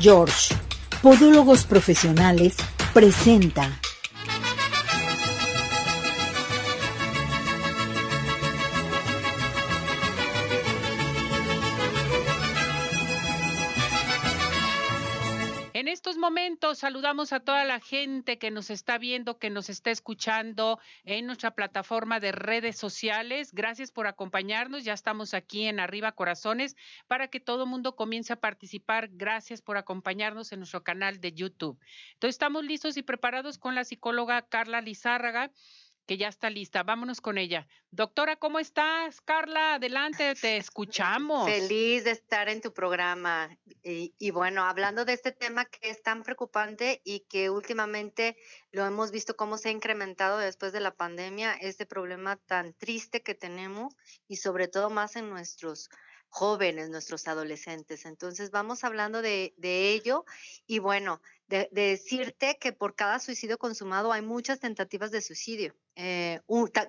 George, Podólogos Profesionales, presenta. Saludamos a toda la gente que nos está viendo, que nos está escuchando en nuestra plataforma de redes sociales. Gracias por acompañarnos. Ya estamos aquí en Arriba Corazones para que todo el mundo comience a participar. Gracias por acompañarnos en nuestro canal de YouTube. Entonces estamos listos y preparados con la psicóloga Carla Lizárraga que ya está lista. Vámonos con ella. Doctora, ¿cómo estás? Carla, adelante, te escuchamos. Feliz de estar en tu programa. Y, y, bueno, hablando de este tema que es tan preocupante y que últimamente lo hemos visto cómo se ha incrementado después de la pandemia, este problema tan triste que tenemos y sobre todo más en nuestros jóvenes, nuestros adolescentes. Entonces, vamos hablando de, ello y bueno, de, de, decirte que por cada suicidio consumado hay muchas tentativas de suicidio. Eh,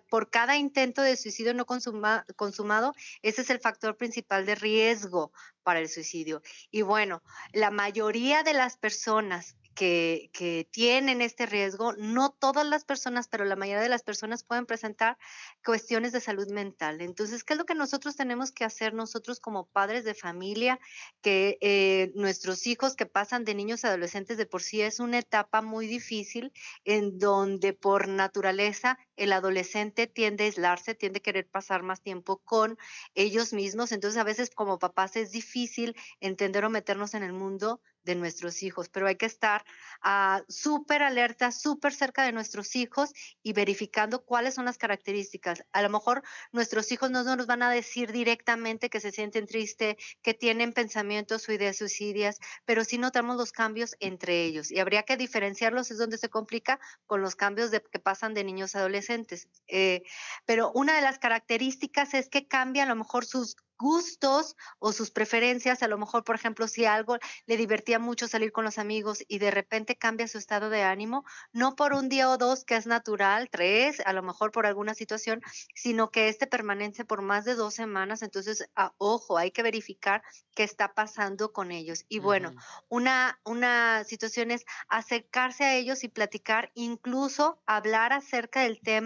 por cada intento de suicidio no consuma, consumado, ese es el factor principal de riesgo para el suicidio. Y bueno, la mayoría de las personas que, tienen este riesgo, no todas las personas, pero la mayoría de las personas pueden presentar cuestiones de salud mental. Entonces, ¿qué es lo que nosotros tenemos que hacer nosotros como padres de familia? Que eh, nuestros hijos que pasan de niños a adolescentes de por sí es una etapa muy difícil en donde por naturaleza el adolescente tiende a aislarse, tiende a querer pasar más tiempo con ellos mismos. Entonces, a veces como papás es difícil entender o meternos en el mundo de nuestros hijos, pero hay que estar uh, súper alerta, súper cerca de nuestros hijos y verificando cuáles son las características. A lo mejor nuestros hijos no nos van a decir directamente que se sienten tristes, que tienen pensamientos o ideas suicidias, pero sí notamos los cambios entre ellos y habría que diferenciarlos, es donde se complica con los cambios de, que pasan de niños a adolescentes. Eh, pero una de las características es que cambia a lo mejor sus gustos o sus preferencias, a lo mejor, por ejemplo, si algo le divertía mucho salir con los amigos y de repente cambia su estado de ánimo, no por un día o dos, que es natural, tres, a lo mejor por alguna situación, sino que este permanece por más de dos semanas, entonces, a, ojo, hay que verificar qué está pasando con ellos. Y bueno, uh -huh. una, una situación es acercarse a ellos y platicar, incluso hablar acerca del tema,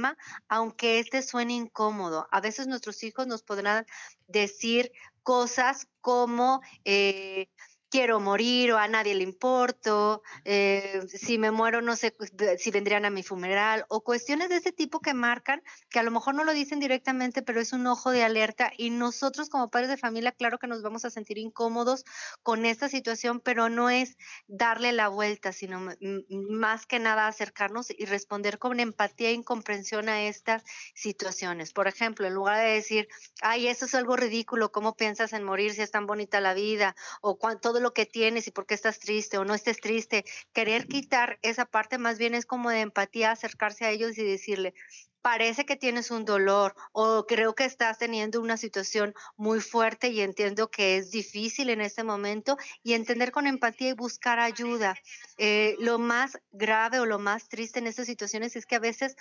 aunque este suene incómodo. A veces nuestros hijos nos podrán decir cosas como eh, quiero morir o a nadie le importo, eh, si me muero no sé si vendrían a mi funeral o cuestiones de ese tipo que marcan, que a lo mejor no lo dicen directamente, pero es un ojo de alerta y nosotros como padres de familia, claro que nos vamos a sentir incómodos con esta situación, pero no es darle la vuelta, sino más que nada acercarnos y responder con empatía e incomprensión a estas situaciones. Por ejemplo, en lugar de decir, ay, eso es algo ridículo, ¿cómo piensas en morir si es tan bonita la vida? O todo lo que tienes y por qué estás triste o no estés triste. Querer quitar esa parte más bien es como de empatía, acercarse a ellos y decirle, parece que tienes un dolor o creo que estás teniendo una situación muy fuerte y entiendo que es difícil en este momento y entender con empatía y buscar ayuda. Eh, lo más grave o lo más triste en estas situaciones es que a veces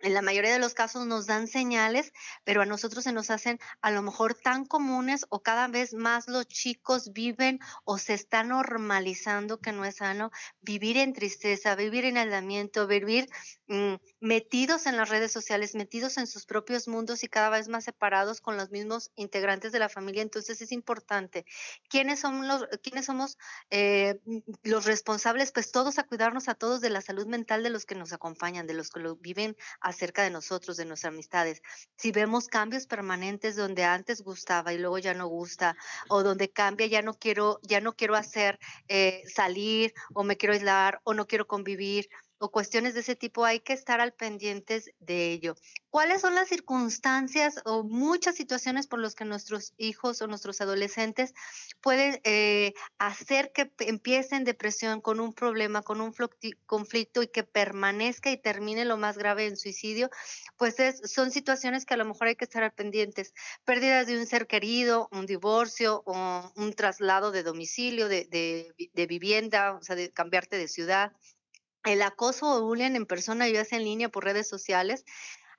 en la mayoría de los casos nos dan señales, pero a nosotros se nos hacen a lo mejor tan comunes o cada vez más los chicos viven o se está normalizando que no es sano vivir en tristeza, vivir en aislamiento, vivir mmm, metidos en las redes sociales, metidos en sus propios mundos y cada vez más separados con los mismos integrantes de la familia. Entonces es importante. ¿Quiénes somos los, quiénes somos, eh, los responsables? Pues todos a cuidarnos a todos de la salud mental de los que nos acompañan, de los que lo viven acerca de nosotros, de nuestras amistades. Si vemos cambios permanentes donde antes gustaba y luego ya no gusta, o donde cambia, ya no quiero, ya no quiero hacer eh, salir, o me quiero aislar, o no quiero convivir, o cuestiones de ese tipo, hay que estar al pendientes de ello. ¿Cuáles son las circunstancias o muchas situaciones por las que nuestros hijos o nuestros adolescentes pueden eh, hacer que empiecen depresión con un problema, con un conflicto y que permanezca y termine lo más grave en suicidio? Pues es, son situaciones que a lo mejor hay que estar al pendientes. Pérdidas de un ser querido, un divorcio o un traslado de domicilio, de, de, de vivienda, o sea, de cambiarte de ciudad el acoso o bullying en persona, sea en línea por redes sociales,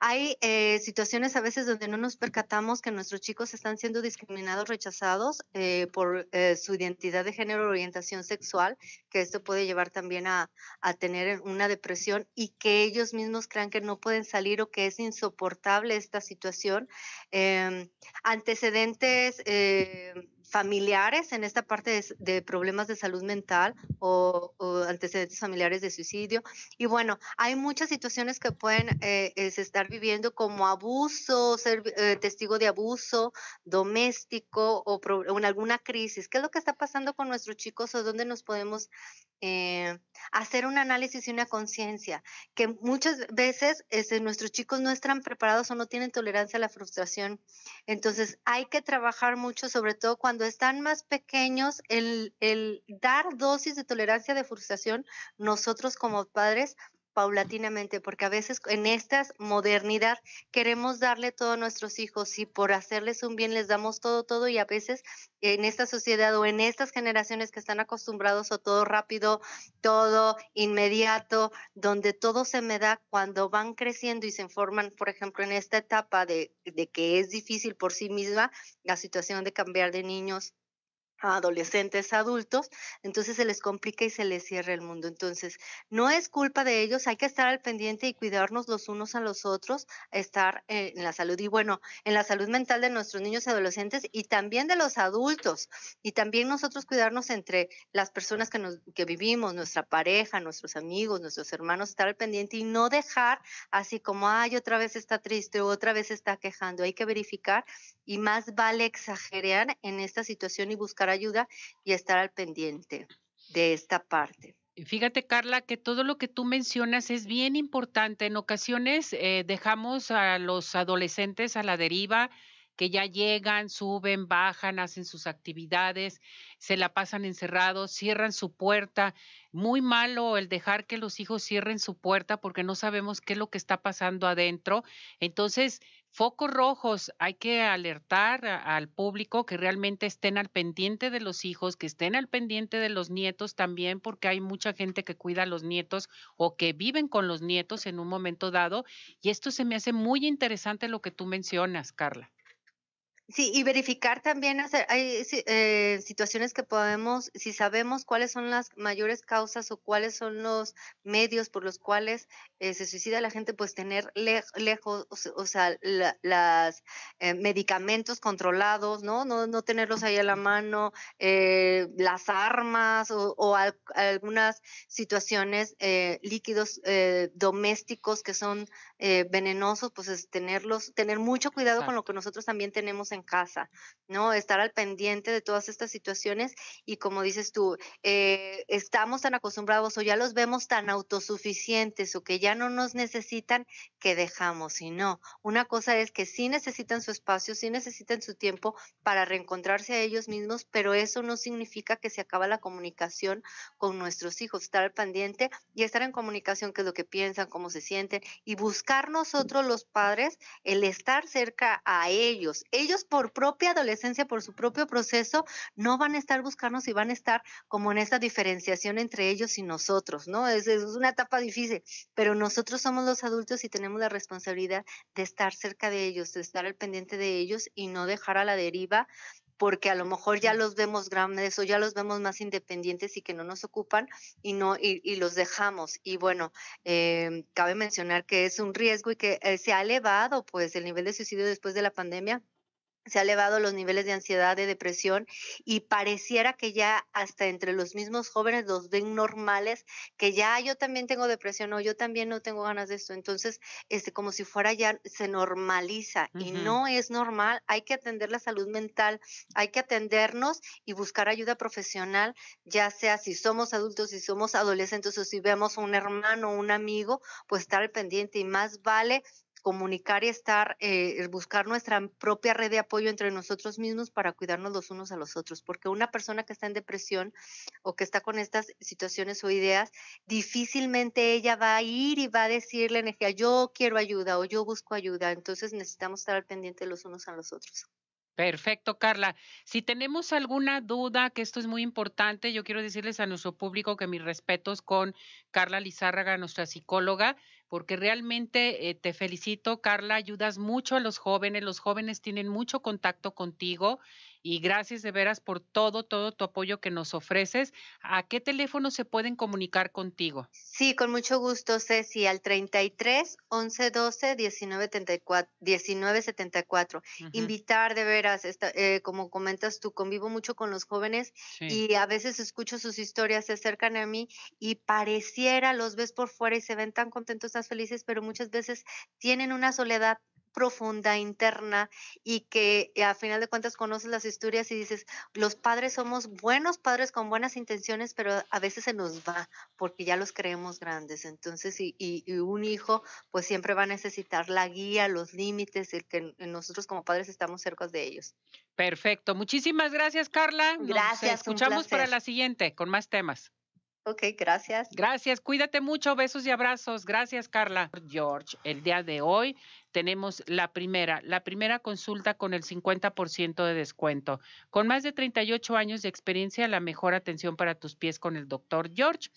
hay eh, situaciones a veces donde no nos percatamos que nuestros chicos están siendo discriminados, rechazados eh, por eh, su identidad de género o orientación sexual, que esto puede llevar también a, a, tener una depresión y que ellos mismos crean que no pueden salir o que es insoportable esta situación. Em, antecedentes familiares en esta parte de, problemas de salud mental o, antecedentes familiares de suicidio. Y bueno, hay muchas situaciones que pueden eh, estar viviendo como abuso, ser eh, testigo de abuso doméstico o, o, en alguna crisis. ¿Qué es lo que está pasando con nuestros chicos o dónde nos podemos eh, hacer un análisis y una conciencia, que muchas veces este, nuestros chicos no están preparados o no tienen tolerancia a la frustración. Entonces hay que trabajar mucho, sobre todo cuando están más pequeños, el, el dar dosis de tolerancia de frustración, nosotros como padres paulatinamente, porque a veces en esta modernidad queremos darle todo a nuestros hijos y por hacerles un bien les damos todo, todo y a veces en esta sociedad o en estas generaciones que están acostumbrados a todo rápido, todo inmediato, donde todo se me da cuando van creciendo y se forman, por ejemplo, en esta etapa de, de que es difícil por sí misma la situación de cambiar de niños a adolescentes, adultos, entonces se les complica y se les cierra el mundo. Entonces, no es culpa de ellos, hay que estar al pendiente y cuidarnos los unos a los otros, estar en la salud y bueno, en la salud mental de nuestros niños y adolescentes y también de los adultos y también nosotros cuidarnos entre las personas que, nos, que vivimos, nuestra pareja, nuestros amigos, nuestros hermanos, estar al pendiente y no dejar así como, ay, otra vez está triste o otra vez está quejando. Hay que verificar y más vale exagerar en esta situación y buscar ayuda y estar al pendiente de esta parte. Fíjate, Carla, que todo lo que tú mencionas es bien importante. En ocasiones eh, dejamos a los adolescentes a la deriva, que ya llegan, suben, bajan, hacen sus actividades, se la pasan encerrados, cierran su puerta. Muy malo el dejar que los hijos cierren su puerta porque no sabemos qué es lo que está pasando adentro. Entonces, focos rojos, hay que alertar al público que realmente estén al pendiente de los hijos, que estén al pendiente de los nietos también, porque hay mucha gente que cuida a los nietos o que viven con los nietos en un momento dado. Y esto se me hace muy interesante lo que tú mencionas, Carla. Sí, y verificar también, hacer, hay eh, situaciones que podemos, si sabemos cuáles son las mayores causas o cuáles son los medios por los cuales eh, se suicida la gente, pues tener lejos, o, sea, los eh, medicamentos controlados, ¿no? ¿no? No tenerlos ahí a la mano, las armas o, algunas situaciones, líquidos domésticos que son venenosos, pues es tenerlos, tener mucho cuidado con lo que nosotros también tenemos en casa, ¿no? Estar al pendiente de todas estas situaciones y como dices tú, eh, estamos tan acostumbrados o ya los vemos tan autosuficientes o que ya no nos necesitan que dejamos. Y no, una cosa es que sí necesitan su espacio, sí necesitan su tiempo para reencontrarse a ellos mismos, pero eso no significa que se acaba la comunicación con nuestros hijos, estar al pendiente y estar en comunicación, qué es lo que piensan, cómo se sienten y buscar nosotros los padres el estar cerca a ellos. Ellos por propia adolescencia, por su propio proceso, no van a estar buscarnos y van a estar como en esta diferenciación entre ellos y nosotros, ¿no? Es, es una etapa difícil, pero nosotros somos los adultos y tenemos la responsabilidad de estar cerca de ellos, de estar al pendiente de ellos y no dejar a la deriva porque a lo mejor ya los vemos grandes o ya los vemos más independientes y que no nos ocupan y no y, los dejamos y bueno eh, cabe mencionar que es un riesgo y que eh, se ha elevado pues el nivel de suicidio después de la pandemia se ha elevado los niveles de ansiedad, de depresión y pareciera que ya hasta entre los mismos jóvenes los ven normales, que ya yo también tengo depresión o yo también no tengo ganas de esto. Entonces, este, como si fuera ya se normaliza y no es normal. Hay que atender la salud mental, hay que atendernos y buscar ayuda profesional, ya sea si somos adultos, si somos adolescentes o si vemos un hermano o un amigo, pues estar al pendiente y más vale comunicar y estar, eh, buscar nuestra propia red de apoyo entre nosotros mismos para cuidarnos los unos a los otros, porque una persona que está en depresión o que está con estas situaciones o ideas, difícilmente ella va a ir y va a decirle energía, yo quiero ayuda o yo busco ayuda, entonces necesitamos estar al pendiente los unos a los otros. Perfecto, Carla. Si tenemos alguna duda, que esto es muy importante, yo quiero decirles a nuestro público que mis respetos con Carla Lizárraga, nuestra psicóloga, porque realmente eh, te felicito, Carla, ayudas mucho a los jóvenes, los jóvenes tienen mucho contacto contigo y gracias de veras por todo, todo tu apoyo que nos ofreces. ¿A qué teléfono se pueden comunicar contigo? Sí, con mucho gusto, Ceci, al 33 11 12 19 74. 19 74. Invitar de veras, eh, como comentas tú, convivo mucho con los jóvenes y a veces escucho sus historias, se acercan a mí y pareciera, los ves por fuera y se ven tan contentos, tan felices, pero muchas veces tienen una soledad profunda, interna, y que eh, a final de cuentas conoces las historias y dices, los padres somos buenos padres con buenas intenciones, pero a veces se nos va porque ya los creemos grandes. Entonces, y, y, un hijo, pues siempre va a necesitar la guía, los límites, el que nosotros como padres estamos cerca de ellos. Perfecto. Muchísimas gracias, Carla. Gracias. Escuchamos para la siguiente con más temas. Ok, gracias. Gracias, cuídate mucho, besos y abrazos. Gracias, Carla. George, el día de hoy tenemos la primera, la primera consulta con el 50% de descuento. Con más de 38 años de experiencia, la mejor atención para tus pies con el doctor George.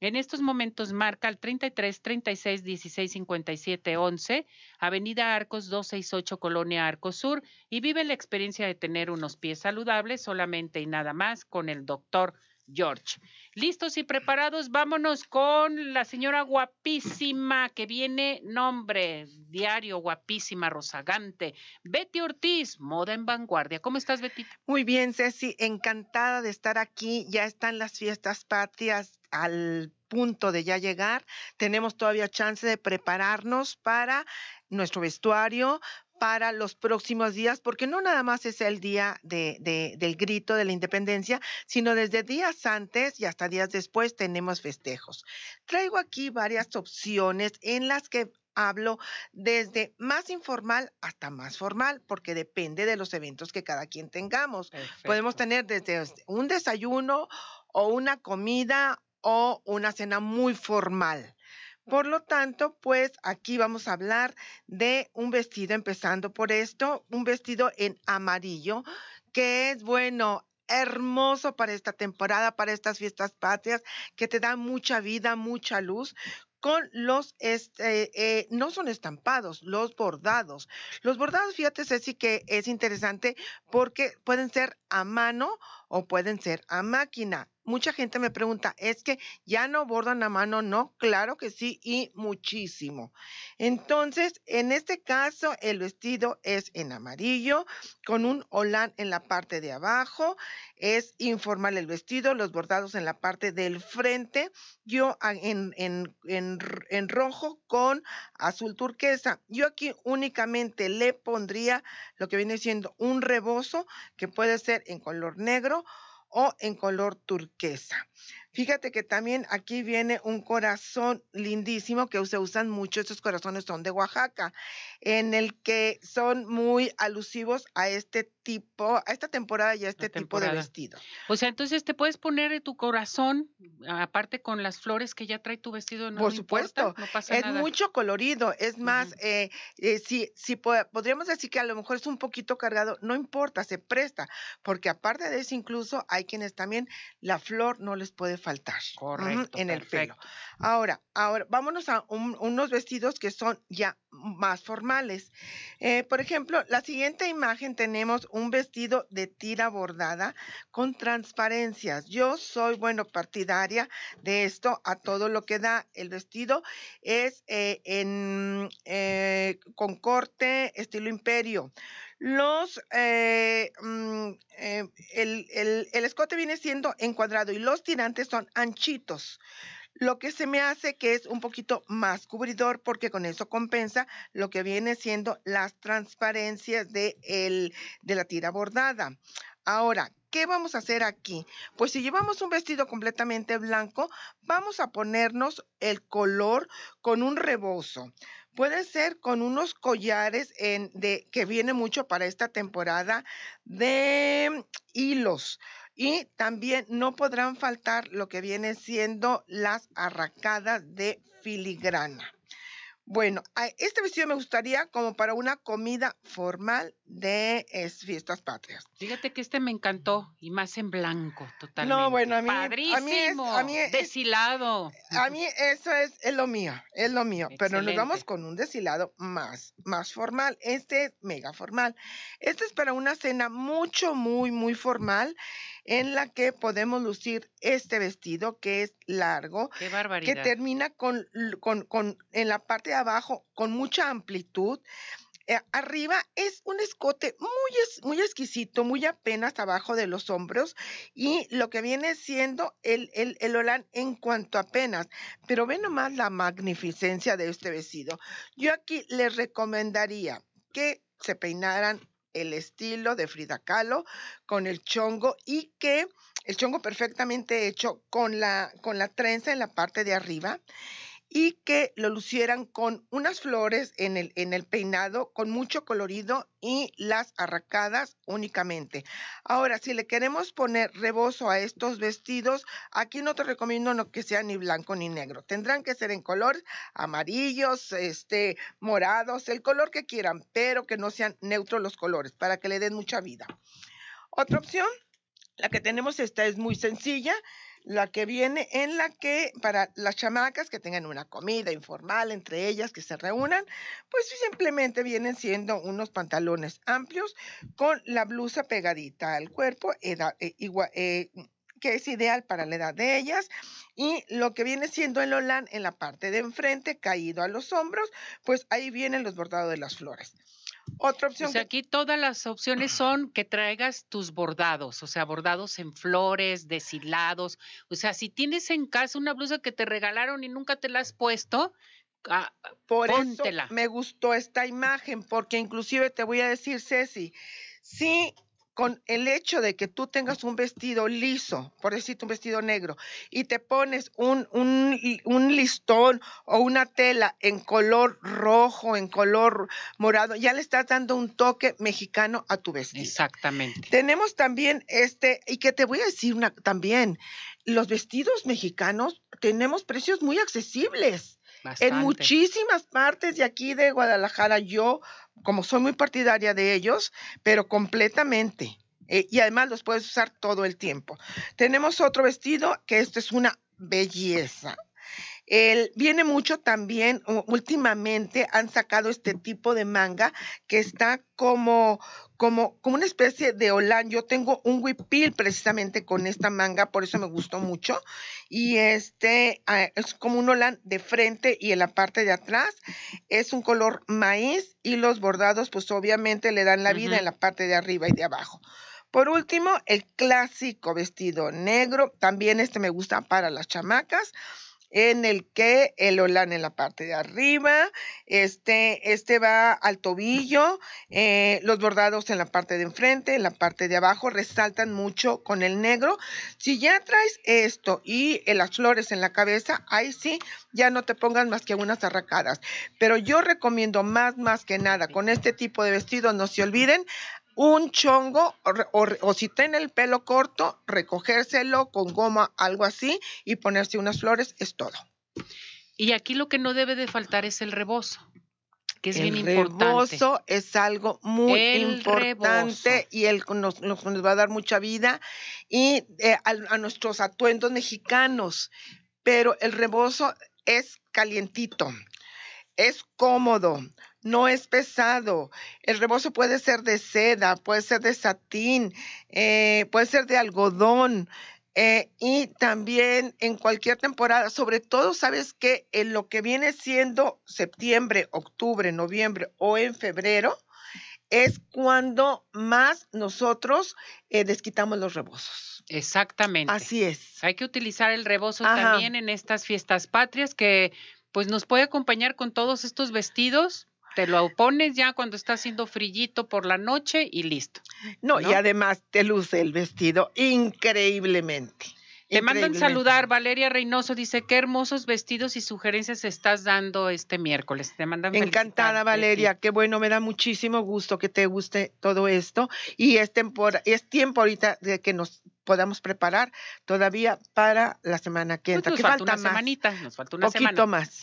En estos momentos marca el 33 36 16 57 11, Avenida Arcos 268, Colonia Arcos Sur, y vive la experiencia de tener unos pies saludables solamente y nada más con el doctor George. Listos y preparados, vámonos con la señora guapísima que viene, nombre, diario, guapísima, rozagante, Betty Ortiz, moda en vanguardia. ¿Cómo estás, Betty? Muy bien, Ceci, encantada de estar aquí. Ya están las fiestas patrias al punto de ya llegar. Tenemos todavía chance de prepararnos para nuestro vestuario, para los próximos días, porque no nada más es el día de, del grito de la independencia, sino desde días antes y hasta días después tenemos festejos. Traigo aquí varias opciones en las que hablo desde más informal hasta más formal, porque depende de los eventos que cada quien tengamos. Podemos tener desde un desayuno o una comida o una cena muy formal. Por lo tanto, pues aquí vamos a hablar de un vestido, empezando por esto, un vestido en amarillo, que es bueno, hermoso para esta temporada, para estas fiestas patrias, que te da mucha vida, mucha luz, con los, este, eh, no son estampados, los bordados. Los bordados, fíjate, Ceci, que es interesante porque pueden ser a mano o pueden ser a máquina mucha gente me pregunta, ¿es que ya no bordan a mano? No, claro que sí y muchísimo. Entonces, en este caso, el vestido es en amarillo con un holán en la parte de abajo. Es informal el vestido, los bordados en la parte del frente. Yo en, en, en, en rojo con azul turquesa. Yo aquí únicamente le pondría lo que viene siendo un rebozo que puede ser en color negro o en color turquesa. Fíjate que también aquí viene un corazón lindísimo que se usan mucho, estos corazones son de Oaxaca, en el que son muy alusivos a este tipo, a esta temporada y a este tipo de vestido. O sea, entonces te puedes poner tu corazón, aparte con las flores que ya trae tu vestido, no Por supuesto, no pasa es mucho colorido, es más, eh, eh, si, si podríamos decir que a lo mejor es un poquito cargado, no importa, se presta, porque aparte de eso incluso hay quienes también la flor no les puede faltar Correcto, en el pelo. Ahora, ahora vámonos a unos vestidos que son ya más formales. Eh, por ejemplo, la siguiente imagen tenemos un vestido de tira bordada con transparencias. Yo soy, bueno, partidaria de esto a todo lo que da. El vestido es eh, en, eh, con corte estilo imperio. Los, mm, el, el escote viene siendo encuadrado y los tirantes son anchitos lo que se me hace que es un poquito más cubridor porque con eso compensa lo que viene siendo las transparencias de, de la tira bordada. Ahora, ¿qué vamos a hacer aquí? Pues si llevamos un vestido completamente blanco, vamos a ponernos el color con un rebozo. Puede ser con unos collares en, de, que viene mucho para esta temporada de hilos. Y también no podrán faltar lo que viene siendo las arracadas de filigrana. Bueno, este vestido me gustaría como para una comida formal de fiestas patrias. Fíjate que este me encantó y más en blanco, totalmente. No, bueno, a mí, Padrísimo, a mí, es, deshilado. A mí eso es, es lo mío, es lo mío. Pero nos vamos con un deshilado más, más formal. Este es mega formal. Este es para una cena mucho, muy, muy formal en la que podemos lucir este vestido que es largo, que termina con, con, con, en la parte de abajo con mucha amplitud. Eh, arriba es un escote muy, muy exquisito, muy apenas abajo de los hombros y lo que viene siendo el, el, el olán en cuanto apenas. Pero ve nomás la magnificencia de este vestido. Yo aquí les recomendaría que se peinaran el estilo de Frida Kahlo con el chongo y que el chongo perfectamente hecho con la, con la trenza en la parte de arriba y que lo lucieran con unas flores en el, en el peinado, con mucho colorido y las arracadas únicamente. Ahora, si le queremos poner rebozo a estos vestidos, aquí no te recomiendo que sea ni blanco ni negro. Tendrán que ser en color amarillos, este, morados, el color que quieran, pero que no sean neutros los colores para que le den mucha vida. Otra opción, la que tenemos esta es muy sencilla la que viene en la que para las chamacas que tengan una comida informal entre ellas, que se reúnan, pues simplemente vienen siendo unos pantalones amplios con la blusa pegadita al cuerpo, eh, eh, que es ideal para la edad de ellas, y lo que viene siendo el olán en la parte de enfrente, caído a los hombros, pues ahí vienen los bordados de las flores. Otra opción. O sea, aquí todas las opciones son que traigas tus bordados, o sea, bordados en flores, deshilados. O sea, si tienes en casa una blusa que te regalaron y nunca te la has puesto, ah, Por eso me gustó esta imagen, porque inclusive te voy a decir, Ceci, sí con el hecho de que tú tengas un vestido liso, por decirte un vestido negro, y te pones un, un, listón o una tela en color rojo, en color morado, ya le estás dando un toque mexicano a tu vestido. Exactamente. Tenemos también este, y que te voy a decir una, también, los vestidos mexicanos tenemos precios muy accesibles. En muchísimas partes de aquí de Guadalajara, yo, como soy muy partidaria de ellos, pero completamente. Eh, y además los puedes usar todo el tiempo. Tenemos otro vestido que esto es una belleza. El, viene mucho también, últimamente han sacado este tipo de manga que está como, como, como una especie de holán. Yo tengo un huipil precisamente con esta manga, por eso me gustó mucho. Y este ah, es como un holán de frente y en la parte de atrás es un color maíz y los bordados pues obviamente le dan la vida en la parte de arriba y de abajo. Por último, el clásico vestido negro, también este me gusta para las chamacas en el que el olán en la parte de arriba, este, este va al tobillo, eh, los bordados en la parte de enfrente, en la parte de abajo, resaltan mucho con el negro. Si ya traes esto y las flores en la cabeza, ahí sí, ya no te pongan más que unas arracadas. Pero yo recomiendo más, más que nada, con este tipo de vestidos, no se olviden, un chongo o, si tiene el pelo corto, recogérselo con goma, algo así, y ponerse unas flores, es todo. Y aquí lo que no debe de faltar es el rebozo que es bien importante. El rebozo es algo muy importante y él nos, nos, va a dar mucha vida y eh, a, nuestros atuendos mexicanos. Pero el rebozo es calientito, es cómodo, no es pesado. El rebozo puede ser de seda, puede ser de satín, eh, puede ser de algodón. Eh, y también en cualquier temporada, sobre todo, sabes que en lo que viene siendo septiembre, octubre, noviembre o en febrero, es cuando más nosotros eh, desquitamos los rebozos. Exactamente. Así es. Hay que utilizar el rebozo también en estas fiestas patrias que pues nos puede acompañar con todos estos vestidos te lo pones ya cuando está haciendo frillito por la noche y listo. No, y además te luce el vestido increíblemente. Te mandan saludar, Valeria Reynoso dice, qué hermosos vestidos y sugerencias estás dando este miércoles. Te mandan Encantada, Valeria, qué bueno, me da muchísimo gusto que te guste todo esto. Y es, es tiempo ahorita de que nos podamos preparar todavía para la semana que Pues entra. nos ¿Qué falta falta una más? semanita, nos falta una Poquito semana. más.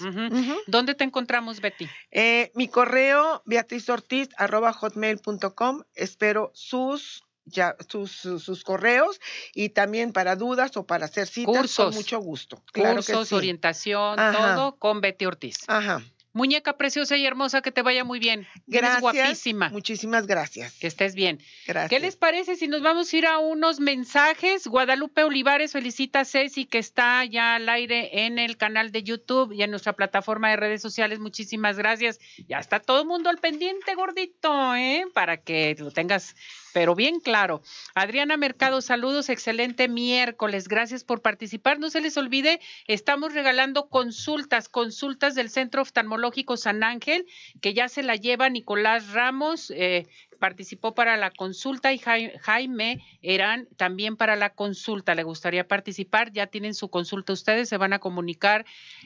¿Dónde te encontramos, Betty? Eh, mi correo, beatrizortiz, arroba hotmail.com. Espero sus, ya, sus, sus, sus correos y también para dudas o para hacer citas Cursos. con mucho gusto. Claro que Cursos, sí. orientación, Ajá. todo con Betty Ortiz. Ajá. Muñeca preciosa y hermosa, que te vaya muy bien. Eres Gracias. guapísima. Muchísimas gracias. Que estés bien. Gracias. ¿Qué les parece si nos vamos a ir a unos mensajes? Guadalupe Olivares felicita a Ceci que está ya al aire en el canal de YouTube y en nuestra plataforma de redes sociales. Muchísimas gracias. Ya está todo el mundo al pendiente, gordito, ¿eh? Para que lo tengas, pero bien claro. Adriana Mercado, saludos, excelente miércoles. Gracias por participar. No se les olvide, estamos regalando consultas, consultas del Centro Oftalmológico San Ángel, que ya se la lleva Nicolás Ramos. eh, participó para la consulta y Jai- Jaime Eran también para la consulta. Le gustaría participar, ya tienen su consulta ustedes, se van a comunicar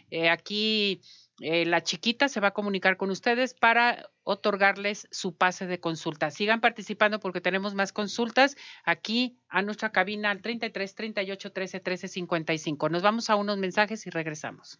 eh, aquí. Eh, la chiquita se va a comunicar con ustedes para otorgarles su pase de consulta. Sigan participando porque tenemos más consultas aquí a nuestra cabina al 33 38 13 13 55. Nos vamos a unos mensajes y regresamos.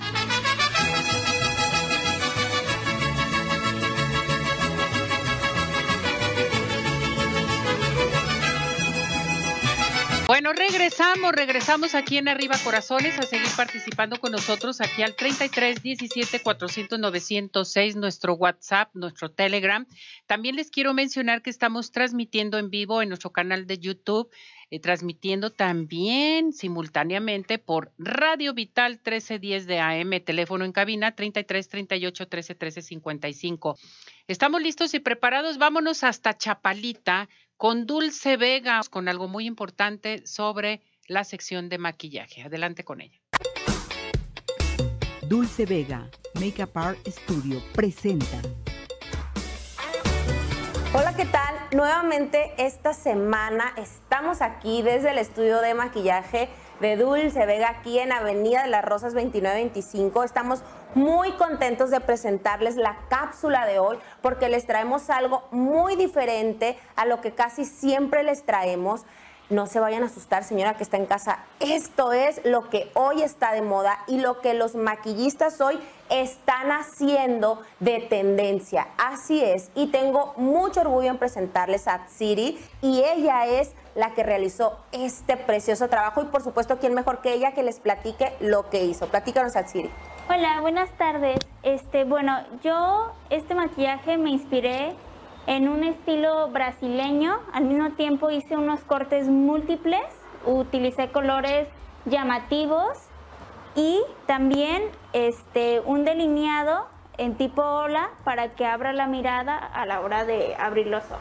Bye. Bueno, regresamos, regresamos aquí en Arriba Corazones a seguir participando con nosotros aquí al 33 17 400 906, nuestro WhatsApp, nuestro Telegram. También les quiero mencionar que estamos transmitiendo en vivo en nuestro canal de YouTube, eh, transmitiendo también simultáneamente por Radio Vital 1310 de AM, teléfono en cabina 33 38 13 13 55. Estamos listos y preparados. Vámonos hasta Chapalita con Dulce Vega, con algo muy importante sobre la sección de maquillaje. Adelante con ella. Dulce Vega, Makeup Art Studio, presenta. Hola, ¿qué tal? Nuevamente esta semana estamos aquí desde el estudio de maquillaje de Dulce Vega aquí en Avenida de las Rosas 2925. Estamos muy contentos de presentarles la cápsula de hoy porque les traemos algo muy diferente a lo que casi siempre les traemos. No se vayan a asustar, señora que está en casa. Esto es lo que hoy está de moda y lo que los maquillistas hoy están haciendo de tendencia. Así es. Y tengo mucho orgullo en presentarles a Tsiri y ella es la que realizó este precioso trabajo y por supuesto, ¿quién mejor que ella que les platique lo que hizo? Platícanos, Atsiri. Hola, buenas tardes. Este, bueno, yo este maquillaje me inspiré en un estilo brasileño. Al mismo tiempo hice unos cortes múltiples, utilicé colores llamativos y también este, un delineado en tipo ola para que abra la mirada a la hora de abrir los ojos.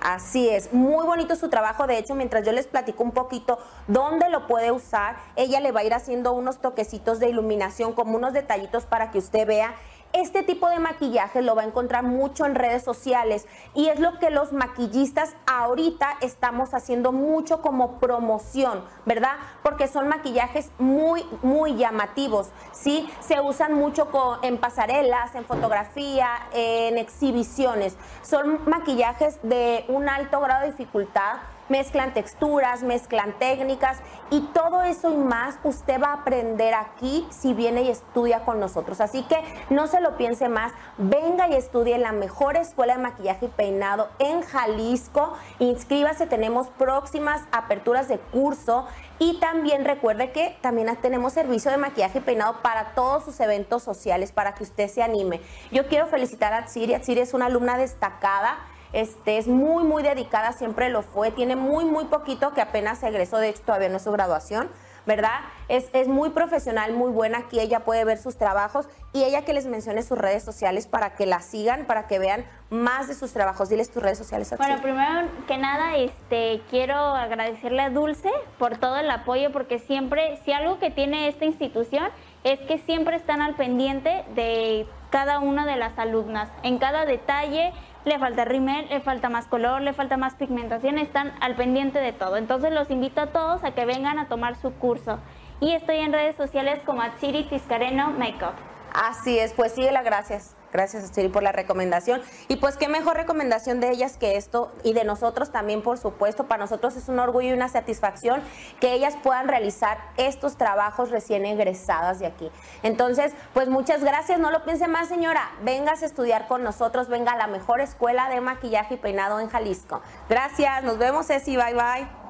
Así es, muy bonito su trabajo. De hecho, mientras yo les platico un poquito dónde lo puede usar, ella le va a ir haciendo unos toquecitos de iluminación, como unos detallitos para que usted vea este tipo de maquillaje lo va a encontrar mucho en redes sociales y es lo que los maquillistas ahorita estamos haciendo mucho como promoción, ¿verdad? Porque son maquillajes muy, muy llamativos, ¿sí? Se usan mucho en pasarelas, en fotografía, en exhibiciones. Son maquillajes de un alto grado de dificultad mezclan texturas, mezclan técnicas y todo eso y más usted va a aprender aquí si viene y estudia con nosotros. Así que no se lo piense más, venga y estudie en la mejor escuela de maquillaje y peinado en Jalisco. Inscríbase, tenemos próximas aperturas de curso y también recuerde que también tenemos servicio de maquillaje y peinado para todos sus eventos sociales, para que usted se anime. Yo quiero felicitar a Tsiri. Tsiri es una alumna destacada este, es muy, muy dedicada, siempre lo fue, tiene muy, muy poquito que apenas egresó, de hecho todavía no es su graduación, ¿verdad? Es, es, muy profesional, muy buena, aquí ella puede ver sus trabajos y ella que les mencione sus redes sociales para que la sigan, para que vean más de sus trabajos. Diles tus redes sociales. Bueno, primero que nada, este, quiero agradecerle a Dulce por todo el apoyo, porque siempre, si algo que tiene esta institución es que siempre están al pendiente de cada una de las alumnas, en cada detalle, le falta rímel, le falta más color, le falta más pigmentación, están al pendiente de todo. Entonces los invito a todos a que vengan a tomar su curso. Y estoy en redes sociales como Atsiri Tiscareno Makeup. Así es, pues síguela, gracias. Gracias, Estiri, por la recomendación. Y pues qué mejor recomendación de ellas que esto y de nosotros también, por supuesto. Para nosotros es un orgullo y una satisfacción que ellas puedan realizar estos trabajos recién egresadas de aquí. Entonces, pues muchas gracias. No lo piense más, señora. Vengas a estudiar con nosotros. Venga a la mejor escuela de maquillaje y peinado en Jalisco. Gracias. Nos vemos, Ceci. Bye, bye.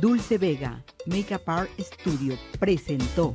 Dulce Vega, Makeup Art Studio, presentó.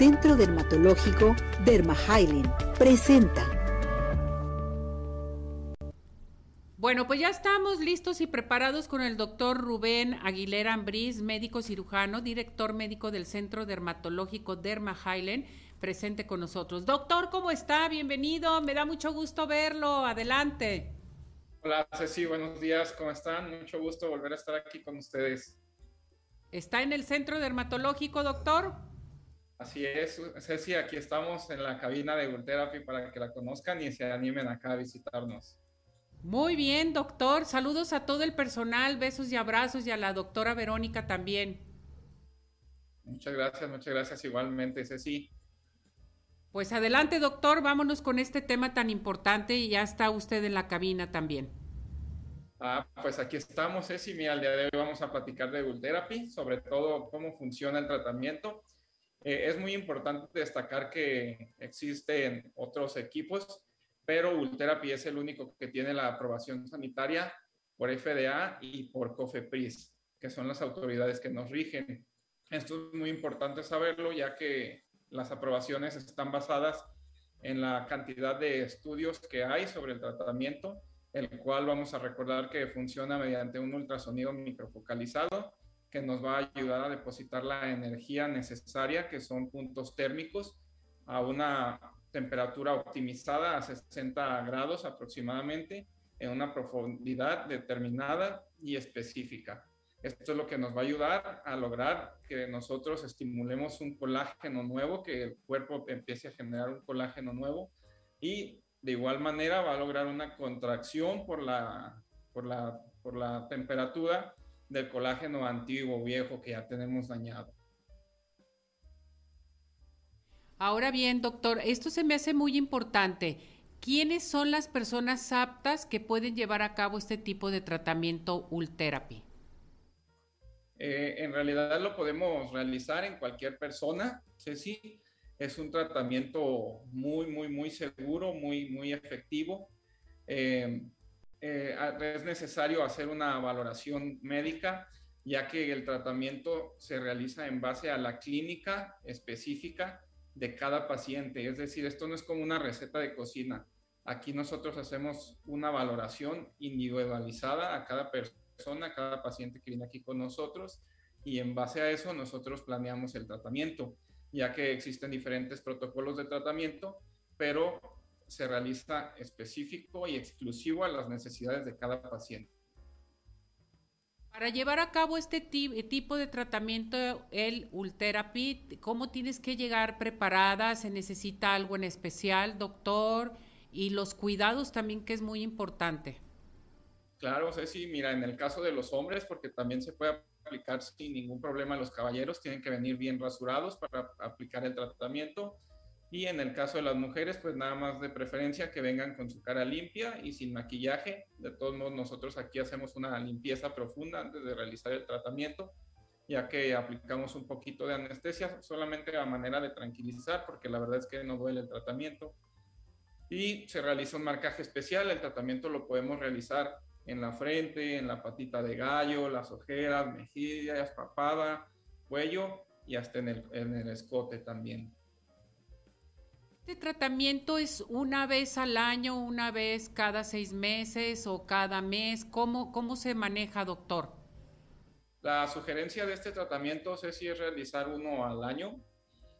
Centro Dermatológico Derma presenta. Bueno, pues ya estamos listos y preparados con el doctor Rubén Aguilera Ambriz, médico cirujano, director médico del Centro Dermatológico Derma presente con nosotros. Doctor, ¿cómo está? Bienvenido, me da mucho gusto verlo. Adelante. Hola, Ceci, buenos días, ¿cómo están? Mucho gusto volver a estar aquí con ustedes. ¿Está en el Centro Dermatológico, doctor? Así es, Ceci, aquí estamos en la cabina de Gultherapy para que la conozcan y se animen acá a visitarnos. Muy bien, doctor. Saludos a todo el personal, besos y abrazos y a la doctora Verónica también. Muchas gracias, muchas gracias igualmente, Ceci. Pues adelante, doctor, vámonos con este tema tan importante y ya está usted en la cabina también. Ah, pues aquí estamos, Ceci. Mira, el día de hoy vamos a platicar de Gultherapy, sobre todo cómo funciona el tratamiento eh, es muy importante destacar que existen otros equipos, pero Ultherapy es el único que tiene la aprobación sanitaria por FDA y por COFEPRIS, que son las autoridades que nos rigen. Esto es muy importante saberlo, ya que las aprobaciones están basadas en la cantidad de estudios que hay sobre el tratamiento, el cual vamos a recordar que funciona mediante un ultrasonido microfocalizado que nos va a ayudar a depositar la energía necesaria, que son puntos térmicos, a una temperatura optimizada a 60 grados aproximadamente, en una profundidad determinada y específica. Esto es lo que nos va a ayudar a lograr que nosotros estimulemos un colágeno nuevo, que el cuerpo empiece a generar un colágeno nuevo y de igual manera va a lograr una contracción por la, por la, por la temperatura del colágeno antiguo, viejo, que ya tenemos dañado. Ahora bien, doctor, esto se me hace muy importante. ¿Quiénes son las personas aptas que pueden llevar a cabo este tipo de tratamiento Ultherapy? Eh, en realidad lo podemos realizar en cualquier persona, sí, es un tratamiento muy, muy, muy seguro, muy, muy efectivo. Eh, eh, es necesario hacer una valoración médica, ya que el tratamiento se realiza en base a la clínica específica de cada paciente. Es decir, esto no es como una receta de cocina. Aquí nosotros hacemos una valoración individualizada a cada persona, a cada paciente que viene aquí con nosotros y en base a eso nosotros planeamos el tratamiento, ya que existen diferentes protocolos de tratamiento, pero se realiza específico y exclusivo a las necesidades de cada paciente. Para llevar a cabo este tipo de tratamiento, el Ultherapy, ¿cómo tienes que llegar preparada? ¿Se necesita algo en especial, doctor? Y los cuidados también, que es muy importante. Claro, Ceci, mira, en el caso de los hombres, porque también se puede aplicar sin ningún problema a los caballeros, tienen que venir bien rasurados para aplicar el tratamiento y en el caso de las mujeres, pues nada más de preferencia que vengan con su cara limpia y sin maquillaje. De todos modos, nosotros aquí hacemos una limpieza profunda antes de realizar el tratamiento, ya que aplicamos un poquito de anestesia solamente a manera de tranquilizar, porque la verdad es que no duele el tratamiento. Y se realiza un marcaje especial. El tratamiento lo podemos realizar en la frente, en la patita de gallo, las ojeras, mejillas, papada, cuello y hasta en el, en el escote también. ¿Este tratamiento es una vez al año, una vez cada seis meses o cada mes? ¿Cómo, cómo se maneja, doctor? La sugerencia de este tratamiento si es realizar uno al año.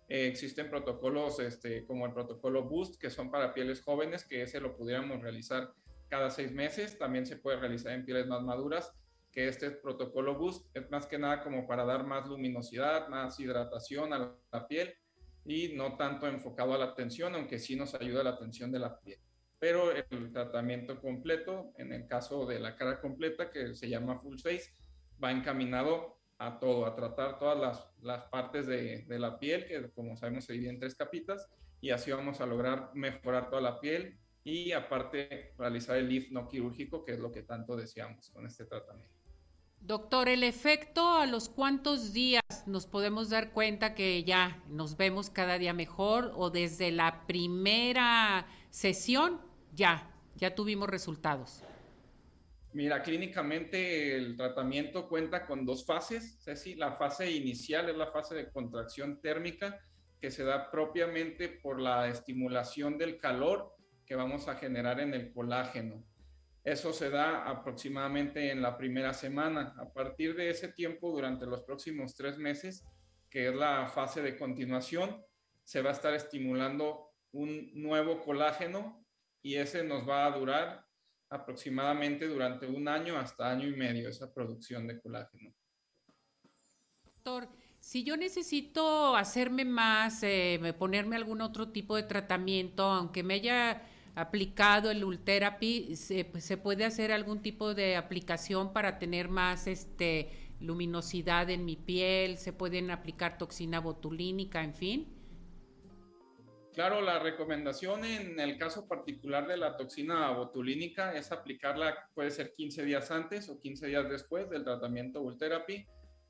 Eh, existen protocolos este, como el protocolo Boost, que son para pieles jóvenes, que ese lo pudiéramos realizar cada seis meses. También se puede realizar en pieles más maduras, que este protocolo Boost es más que nada como para dar más luminosidad, más hidratación a la piel y no tanto enfocado a la atención, aunque sí nos ayuda la atención de la piel. Pero el tratamiento completo, en el caso de la cara completa, que se llama full face, va encaminado a todo, a tratar todas las, las partes de, de, la piel, que como sabemos se divide en tres capitas, y así vamos a lograr mejorar toda la piel y aparte realizar el lift no quirúrgico, que es lo que tanto deseamos con este tratamiento. Doctor, ¿el efecto a los cuántos días nos podemos dar cuenta que ya nos vemos cada día mejor o desde la primera sesión ya, ya tuvimos resultados? Mira, clínicamente el tratamiento cuenta con dos fases. Ceci, la fase inicial es la fase de contracción térmica que se da propiamente por la estimulación del calor que vamos a generar en el colágeno. Eso se da aproximadamente en la primera semana. A partir de ese tiempo, durante los próximos tres meses, que es la fase de continuación, se va a estar estimulando un nuevo colágeno y ese nos va a durar aproximadamente durante un año hasta año y medio esa producción de colágeno. Doctor, Si yo necesito hacerme más, eh, ponerme algún otro tipo de tratamiento, aunque me haya aplicado el Ultherapy, se, pues, se puede hacer algún tipo de aplicación para tener más este luminosidad en mi piel, se pueden aplicar toxina botulínica, en fin. Claro, la recomendación en el caso particular de la toxina botulínica es aplicarla, puede ser 15 días antes o 15 días después del tratamiento Ultherapy,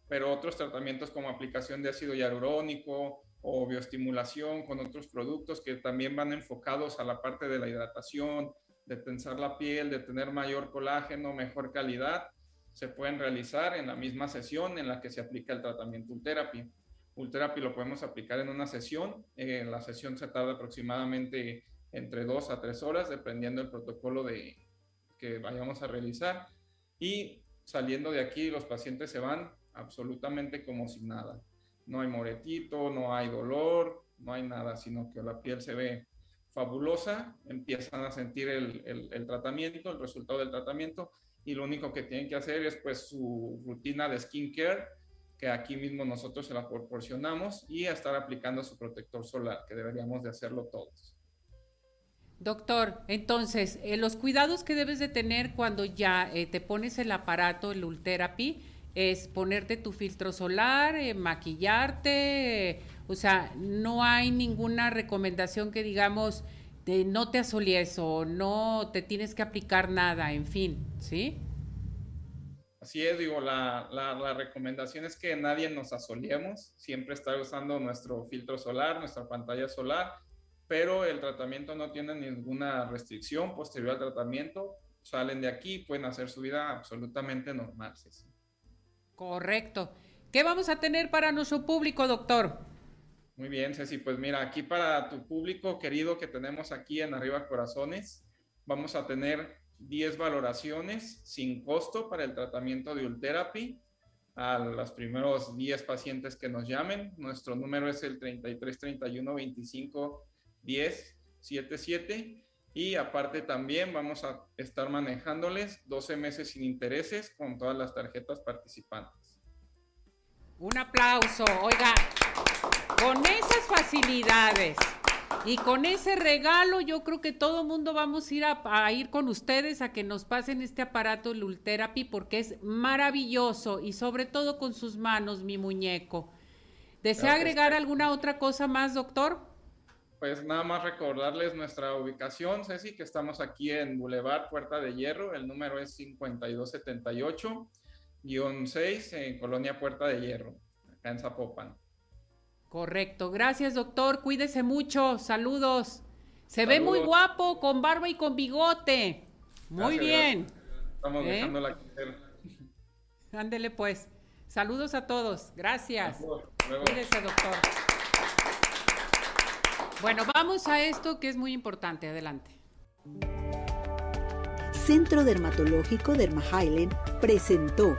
pero otros tratamientos como aplicación de ácido hialurónico o bioestimulación con otros productos que también van enfocados a la parte de la hidratación, de tensar la piel, de tener mayor colágeno, mejor calidad, se pueden realizar en la misma sesión en la que se aplica el tratamiento Ultherapy. Ultherapy lo podemos aplicar en una sesión. Eh, la sesión se tarda aproximadamente entre dos a tres horas, dependiendo del protocolo de, que vayamos a realizar. Y saliendo de aquí, los pacientes se van absolutamente como si nada. No hay moretito, no hay dolor, no hay nada, sino que la piel se ve fabulosa, empiezan a sentir el, el tratamiento, el resultado del tratamiento, y lo único que tienen que hacer es pues su rutina de skincare que aquí mismo nosotros se la proporcionamos y a estar aplicando su protector solar, que deberíamos de hacerlo todos. Doctor, entonces, eh, los cuidados que debes de tener cuando ya eh, te pones el aparato, el Ultherapy, es ponerte tu filtro solar, eh, maquillarte, o sea, no hay ninguna recomendación que digamos, no te asolies o no te tienes que aplicar nada, en fin, ¿sí? Así es, digo, la, la, recomendación es que nadie nos asoliemos, siempre estar usando nuestro filtro solar, nuestra pantalla solar, pero el tratamiento no tiene ninguna restricción posterior al tratamiento, salen de aquí, pueden hacer su vida absolutamente normal. Correcto. ¿Qué vamos a tener para nuestro público, doctor? Muy bien, Ceci, pues mira, aquí para tu público querido que tenemos aquí en Arriba Corazones, vamos a tener 10 valoraciones sin costo para el tratamiento de Ultherapy a los primeros 10 pacientes que nos llamen. Nuestro número es el 33 31 25 10 77 y aparte también vamos a estar manejándoles 12 meses sin intereses con todas las tarjetas participantes. Un aplauso, oiga, con esas facilidades y con ese regalo yo creo que todo mundo vamos a ir a, ir con ustedes a que nos pasen este aparato Lultherapy porque es maravilloso y sobre todo con sus manos, mi muñeco. ¿Desea agregar alguna otra cosa más, doctor? Pues nada más recordarles nuestra ubicación, Ceci, que estamos aquí en Boulevard Puerta de Hierro, el número es 5278-6 en Colonia Puerta de Hierro, acá en Zapopan. Correcto. Gracias, doctor. Cuídese mucho. Saludos. Se ve muy guapo, con barba y con bigote. Muy bien. Estamos ¿Eh? dejando la Ándele pues. Saludos a todos. Gracias. Cuídese, doctor. Bueno, vamos a esto que es muy importante. Adelante. Centro Dermatológico Derma presentó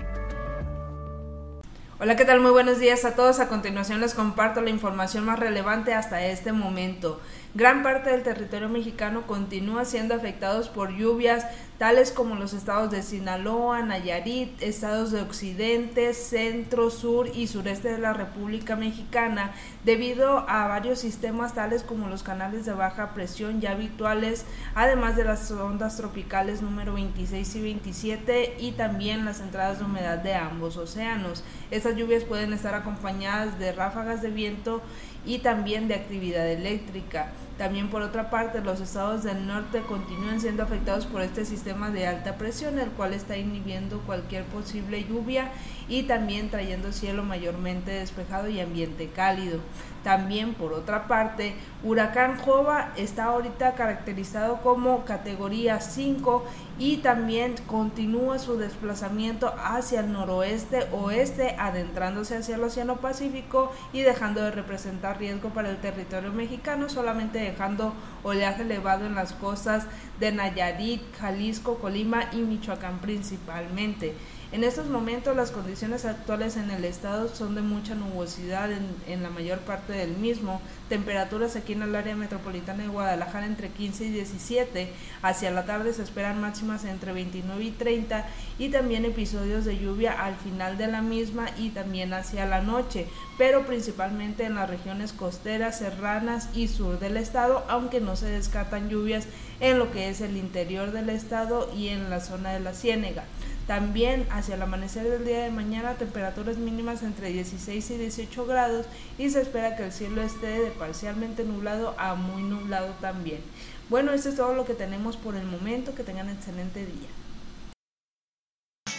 Hola, ¿qué tal? Muy buenos días a todos. A continuación les comparto la información más relevante hasta este momento. Gran parte del territorio mexicano continúa siendo afectados por lluvias tales como los estados de Sinaloa, Nayarit, estados de Occidente, Centro, Sur y Sureste de la República Mexicana, debido a varios sistemas tales como los canales de baja presión ya habituales, además de las ondas tropicales número 26 y 27 y también las entradas de humedad de ambos océanos. Estas lluvias pueden estar acompañadas de ráfagas de viento y también de actividad eléctrica. También por otra parte, los estados del norte continúan siendo afectados por este sistema de alta presión, el cual está inhibiendo cualquier posible lluvia y también trayendo cielo mayormente despejado y ambiente cálido. También, por otra parte, Huracán Jova está ahorita caracterizado como categoría 5 y también continúa su desplazamiento hacia el noroeste oeste, adentrándose hacia el Océano Pacífico y dejando de representar riesgo para el territorio mexicano, solamente dejando oleaje elevado en las costas de Nayarit, Jalisco, Colima y Michoacán principalmente. En estos momentos las condiciones actuales en el estado son de mucha nubosidad en, la mayor parte del mismo, temperaturas aquí en el área metropolitana de Guadalajara entre 15 y 17, hacia la tarde se esperan máximas entre 29 y 30 y también episodios de lluvia al final de la misma y también hacia la noche, pero principalmente en las regiones costeras, serranas y sur del estado, aunque no se descartan lluvias en lo que es el interior del estado y en la zona de la Ciénega. También hacia el amanecer del día de mañana temperaturas mínimas entre 16 y 18 grados y se espera que el cielo esté de parcialmente nublado a muy nublado también. Bueno, esto es todo lo que tenemos por el momento. Que tengan excelente día.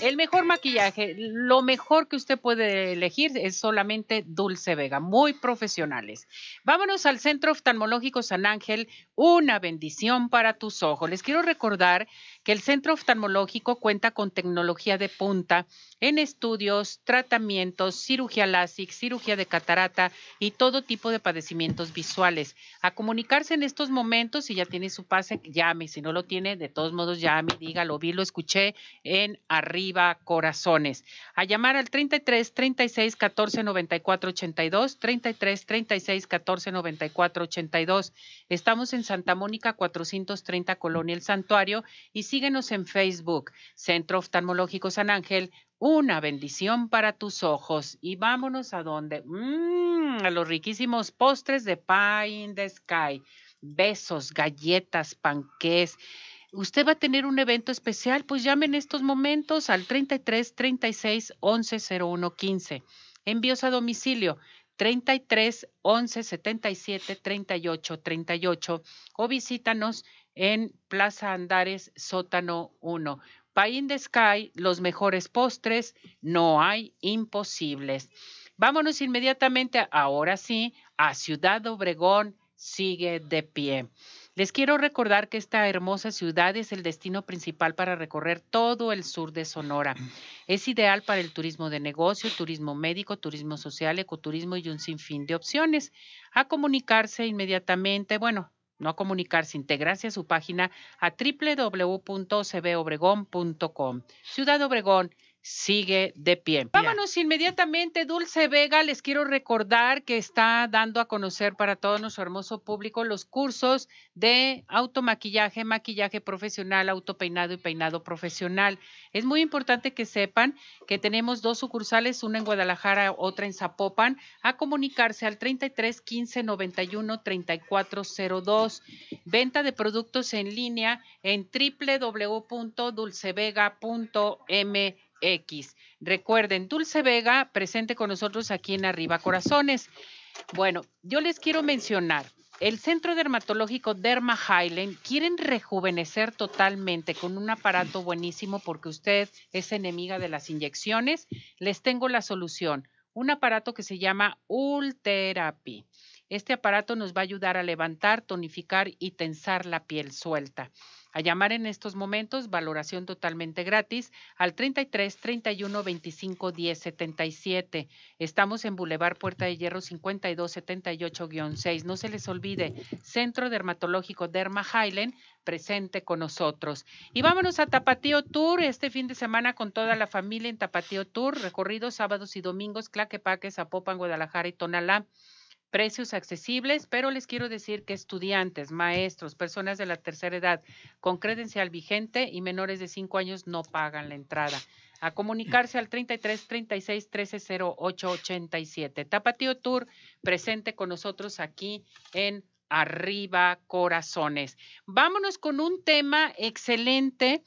El mejor maquillaje, lo mejor que usted puede elegir es solamente Dulce Vega, muy profesionales. Vámonos al Centro Oftalmológico San Ángel, una bendición para tus ojos. Les quiero recordar que el Centro Oftalmológico cuenta con tecnología de punta en estudios, tratamientos, cirugía LASIK, cirugía de catarata y todo tipo de padecimientos visuales. A comunicarse en estos momentos, si ya tiene su pase, llame. Si no lo tiene, de todos modos llame, dígalo, vi, lo escuché en arriba corazones. A llamar al 33 36 14 94 82, 33 36 14 94 82. Estamos en Santa Mónica 430 Colonia El Santuario y síguenos en Facebook, Centro Oftalmológico San Ángel, una bendición para tus ojos. Y vámonos a donde? Mm, a los riquísimos postres de Pie in the Sky. Besos, galletas, panqués. Usted va a tener un evento especial, pues llame en estos momentos al 33 36 11 01 15. Envíos a domicilio 33 11 77 38 38 o visítanos en Plaza Andares, sótano 1. Pie in the Sky, los mejores postres, no hay imposibles. Vámonos inmediatamente, ahora sí, a Ciudad Obregón, sigue de pie. Les quiero recordar que esta hermosa ciudad es el destino principal para recorrer todo el sur de Sonora. Es ideal para el turismo de negocio, turismo médico, turismo social, ecoturismo y un sinfín de opciones. A comunicarse inmediatamente, bueno, no a comunicarse, integrarse a su página a www.cbobregón.com. Ciudad Obregón sigue de pie. Vámonos inmediatamente, Dulce Vega. Les quiero recordar que está dando a conocer para todo nuestro hermoso público los cursos de automaquillaje, maquillaje profesional, autopeinado y peinado profesional. Es muy importante que sepan que tenemos dos sucursales, una en Guadalajara, otra en Zapopan, a comunicarse al 33 15 91 3402. Venta de productos en línea en www.dulcevega.mx X. Recuerden, Dulce Vega presente con nosotros aquí en Arriba Corazones. Bueno, yo les quiero mencionar, el Centro Dermatológico Derma Highland quieren rejuvenecer totalmente con un aparato buenísimo porque usted es enemiga de las inyecciones. Les tengo la solución, un aparato que se llama Ultherapy. Este aparato nos va a ayudar a levantar, tonificar y tensar la piel suelta. A llamar en estos momentos, valoración totalmente gratis al 33 31 25 10 77. Estamos en Boulevard Puerta de Hierro 52 78-6. No se les olvide, Centro Dermatológico Derma Highland presente con nosotros. Y vámonos a Tapatío Tour este fin de semana con toda la familia en Tapatío Tour, recorridos sábados y domingos, Claquepaque, Zapopan, Guadalajara y Tonalá precios accesibles, pero les quiero decir que estudiantes, maestros, personas de la tercera edad con credencial vigente y menores de 5 años no pagan la entrada. A comunicarse al 33 36 13 08 87. Tapatío Tour presente con nosotros aquí en Arriba Corazones. Vámonos con un tema excelente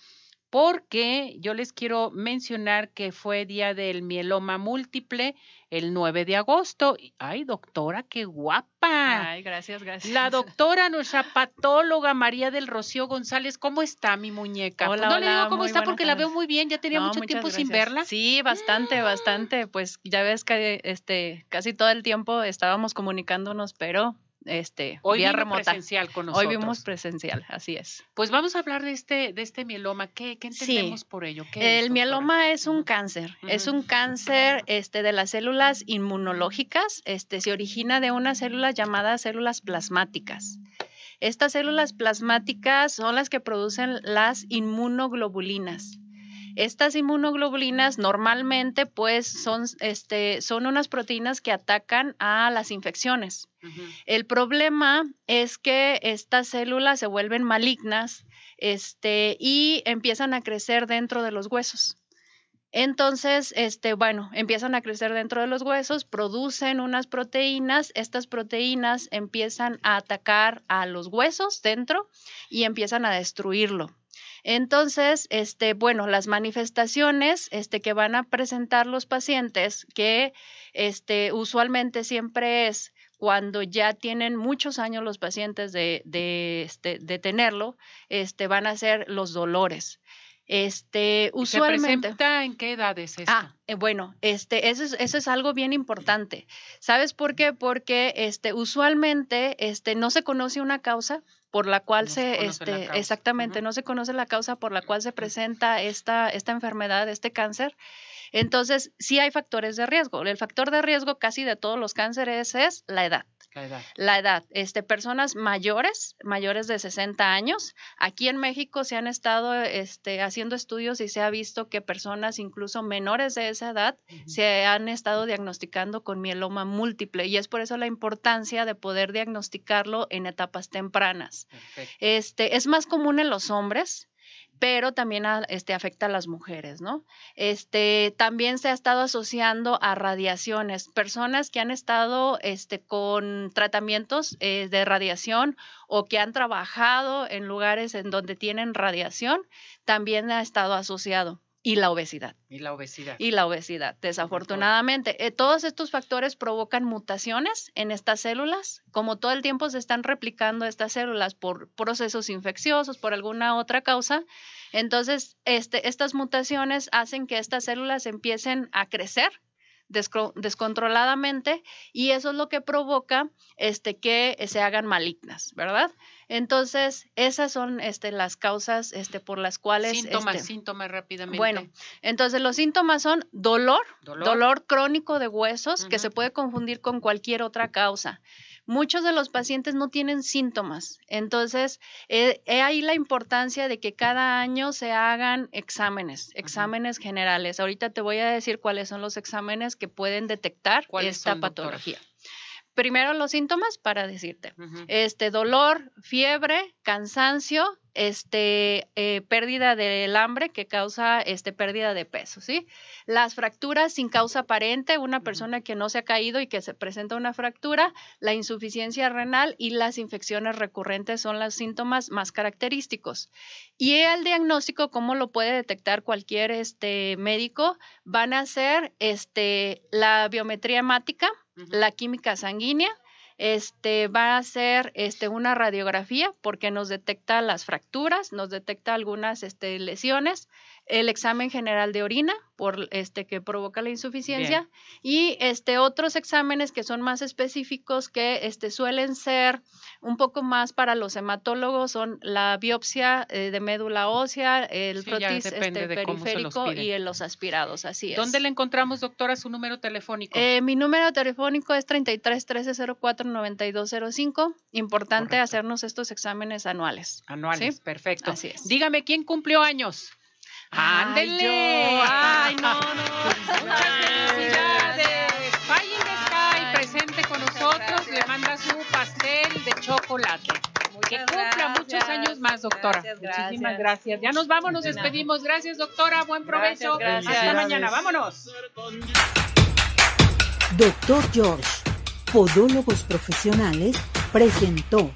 porque yo les quiero mencionar que fue día del mieloma múltiple el 9 de agosto. Ay, doctora, qué guapa. Ay, gracias, gracias. La doctora, nuestra patóloga María del Rocío González, ¿cómo está mi muñeca? Hola, no le digo cómo está porque la veo muy bien, ya tenía mucho tiempo sin verla. Sí, bastante, bastante. Pues ya ves que este casi todo el tiempo estábamos comunicándonos, pero este, Hoy vía remota. presencial con nosotros. Hoy vimos presencial, así es. Pues vamos a hablar de este, de este mieloma. ¿Qué, qué entendemos por ello? el mieloma es un cáncer. Es un cáncer este, de las células inmunológicas. Este, se origina de unas células llamadas células plasmáticas. Estas células plasmáticas son las que producen las inmunoglobulinas. Estas inmunoglobulinas normalmente pues son, este, son unas proteínas que atacan a las infecciones. El problema es que estas células se vuelven malignas este, y empiezan a crecer dentro de los huesos. Entonces, este, bueno, empiezan a crecer dentro de los huesos, producen unas proteínas, estas proteínas empiezan a atacar a los huesos dentro y empiezan a destruirlo. Entonces, este, bueno, las manifestaciones este, que van a presentar los pacientes, que este, usualmente siempre es cuando ya tienen muchos años los pacientes de, de, este, de tenerlo, este, van a ser los dolores. Este, usualmente. ¿Se presenta en qué edades esto? Ah, eh, bueno, este, eso es, eso es algo bien importante. ¿Sabes por qué? Porque este, usualmente este, no se conoce una causa por la cual se, este, exactamente, no se conoce la causa por la cual se presenta esta, esta enfermedad, este cáncer. Entonces, sí hay factores de riesgo. El factor de riesgo casi de todos los cánceres es la edad. La edad. La edad. Este, personas mayores, mayores de 60 años. Aquí en México se han estado este, haciendo estudios y se ha visto que personas incluso menores de esa edad se han estado diagnosticando con mieloma múltiple y es por eso la importancia de poder diagnosticarlo en etapas tempranas. Este, es más común en los hombres, pero también este, afecta a las mujeres, ¿no? Este, también se ha estado asociando a radiaciones, personas que han estado este, con tratamientos eh, de radiación o que han trabajado en lugares en donde tienen radiación, también ha estado asociado y la obesidad. Y la obesidad. Y la obesidad, desafortunadamente. Eh, todos estos factores provocan mutaciones en estas células. Como todo el tiempo se están replicando estas células por procesos infecciosos, por alguna otra causa, entonces este, estas mutaciones hacen que estas células empiecen a crecer descontroladamente y eso es lo que provoca este, que se hagan malignas, ¿verdad? Entonces, esas son este, las causas este, por las cuales... Síntomas, este, síntomas rápidamente. Bueno, entonces los síntomas son dolor, dolor, crónico de huesos, que se puede confundir con cualquier otra causa muchos de los pacientes no tienen síntomas. Entonces, eh, ahí la importancia de que cada año se hagan exámenes, exámenes generales. Ahorita te voy a decir cuáles son los exámenes que pueden detectar esta patología. Primero los síntomas para decirte. Este dolor, fiebre, cansancio, este, eh, pérdida del hambre que causa este, pérdida de peso, ¿sí? Las fracturas sin causa aparente, una persona que no se ha caído y que se presenta una fractura, la insuficiencia renal y las infecciones recurrentes son los síntomas más característicos. Y el diagnóstico, ¿cómo lo puede detectar cualquier este, médico? Van a ser este, la biometría hemática, la química sanguínea, este, va a ser este, una radiografía porque nos detecta las fracturas, nos detecta algunas este, lesiones, el examen general de orina por este que provoca la insuficiencia y este otros exámenes que son más específicos que este suelen ser un poco más para los hematólogos son la biopsia eh, de médula ósea, el Sí, protis este, periférico y en los aspirados, así es. ¿Dónde le encontramos, doctora, su número telefónico? Eh, mi número telefónico es 33 13 04 9205. Importante hacernos estos exámenes anuales. Anuales, ¿sí? perfecto. Así es. Dígame, ¿quién cumplió años? ¡Ándele! ¡Ay, no, no! Muchas felicidades. Pay in the Sky, presente con nosotros, le manda su pastel de chocolate. que cumpla gracias. muchos años más, doctora. Gracias, Muchísimas gracias. Ya nos vamos, nos despedimos. Gracias, doctora. Buen provecho. Gracias, Hasta mañana. Vámonos. Doctor George, Podólogos Profesionales, presentó